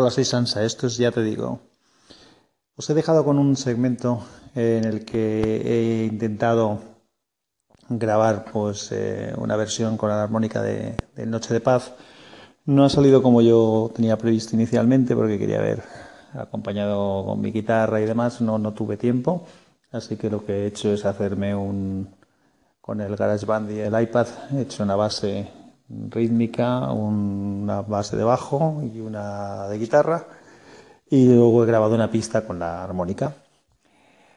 Hola, soy Sansa, esto es Ya Te Digo. Os he dejado con un segmento en el que he intentado grabar pues eh, una versión con la armónica de, Noche de Paz. No ha salido como yo tenía previsto inicialmente porque quería ver acompañado con mi guitarra y demás, no, no tuve tiempo. Así que lo que he hecho es hacerme un con el GarageBand y el iPad he hecho una base rítmica, una base de bajo y una de guitarra y luego he grabado una pista con la armónica.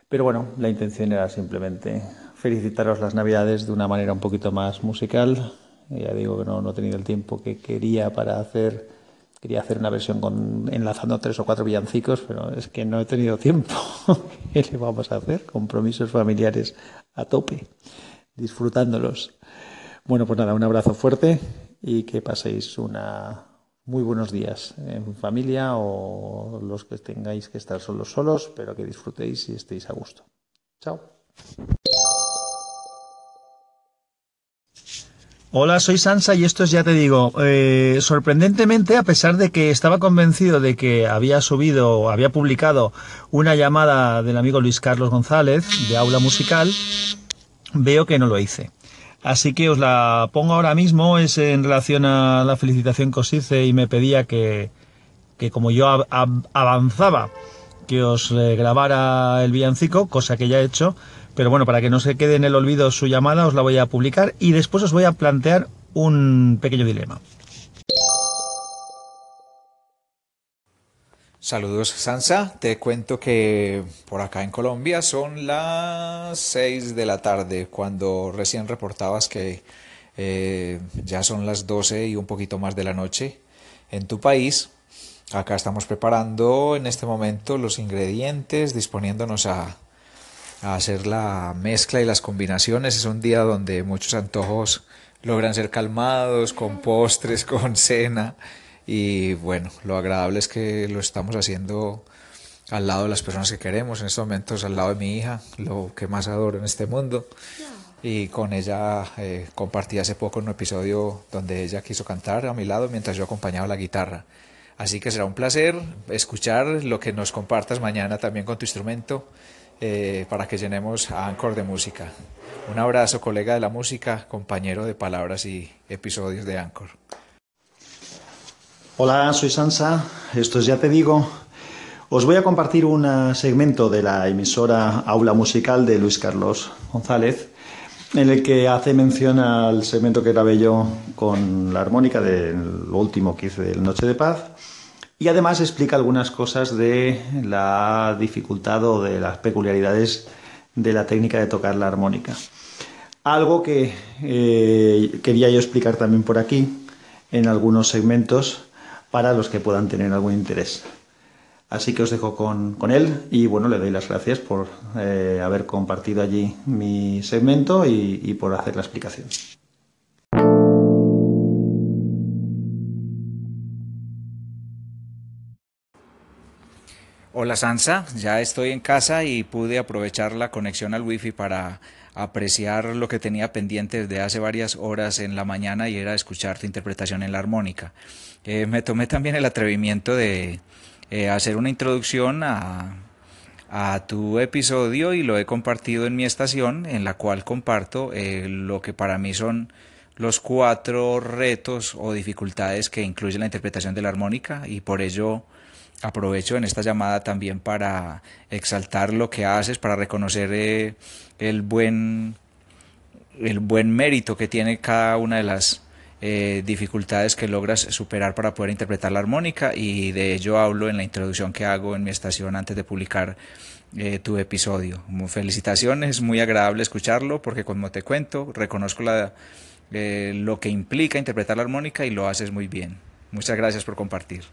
Pero bueno, la intención era simplemente felicitaros las navidades de una manera un poquito más musical. Ya digo que no, no he tenido el tiempo que quería para hacer, quería hacer una versión con, enlazando tres o cuatro villancicos, pero es que no he tenido tiempo. ¿Qué le vamos a hacer? Compromisos familiares a tope, disfrutándolos. Bueno, pues nada, un abrazo fuerte y que paséis una muy buenos días en familia o los que tengáis que estar solos solos, pero que disfrutéis y estéis a gusto. Chao. Hola, soy Sansa y esto es ya te digo. Eh, sorprendentemente, a pesar de que estaba convencido de que había subido, había publicado una llamada del amigo Luis Carlos González de Aula Musical, veo que no lo hice. Así que os la pongo ahora mismo, es en relación a la felicitación que os hice y me pedía que, que como yo avanzaba, que os eh, grabara el villancico, cosa que ya he hecho, pero bueno, para que no se quede en el olvido su llamada, os la voy a publicar y después os voy a plantear un pequeño dilema. Saludos Sansa, te cuento que por acá en Colombia son las 6 de la tarde cuando recién reportabas que eh, ya son las 12 y un poquito más de la noche en tu país. Acá estamos preparando en este momento los ingredientes, disponiéndonos a, a hacer la mezcla y las combinaciones. Es un día donde muchos antojos logran ser calmados con postres, con cena y bueno, lo agradable es que lo estamos haciendo al lado de las personas que queremos, en estos momentos al lado de mi hija, lo que más adoro en este mundo. Y con ella eh, compartí hace poco un episodio donde ella quiso cantar a mi lado mientras yo acompañaba la guitarra. Así que será un placer escuchar lo que nos compartas mañana también con tu instrumento eh, para que llenemos a Anchor de música. Un abrazo, colega de la música, compañero de palabras y episodios de Anchor. Hola, soy Sansa, esto es Ya Te Digo. Os voy a compartir un segmento de la emisora Aula Musical de Luis Carlos González, en el que hace mención al segmento que grabé yo con la armónica del último que hice del Noche de Paz, y además explica algunas cosas de la dificultad o de las peculiaridades de la técnica de tocar la armónica. Algo que eh, quería yo explicar también por aquí, en algunos segmentos, para los que puedan tener algún interés. Así que os dejo con, él y bueno, le doy las gracias por eh, haber compartido allí mi segmento y, por hacer la explicación. Hola Sansa, ya estoy en casa y pude aprovechar la conexión al wifi para apreciar lo que tenía pendiente desde hace varias horas en la mañana y era escuchar tu interpretación en la armónica. Eh, me tomé también el atrevimiento de eh, hacer una introducción a, a, tu episodio y lo he compartido en mi estación en la cual comparto eh, lo que para mí son los cuatro retos o dificultades que incluye la interpretación de la armónica y por ello aprovecho en esta llamada también para exaltar lo que haces, para reconocer el buen el buen mérito que tiene cada una de las eh, dificultades que logras superar para poder interpretar la armónica y de ello hablo en la introducción que hago en mi estación antes de publicar eh, tu episodio. Felicitaciones, muy agradable escucharlo porque como te cuento, reconozco la, eh, lo que implica interpretar la armónica y lo haces muy bien. Muchas gracias por compartir.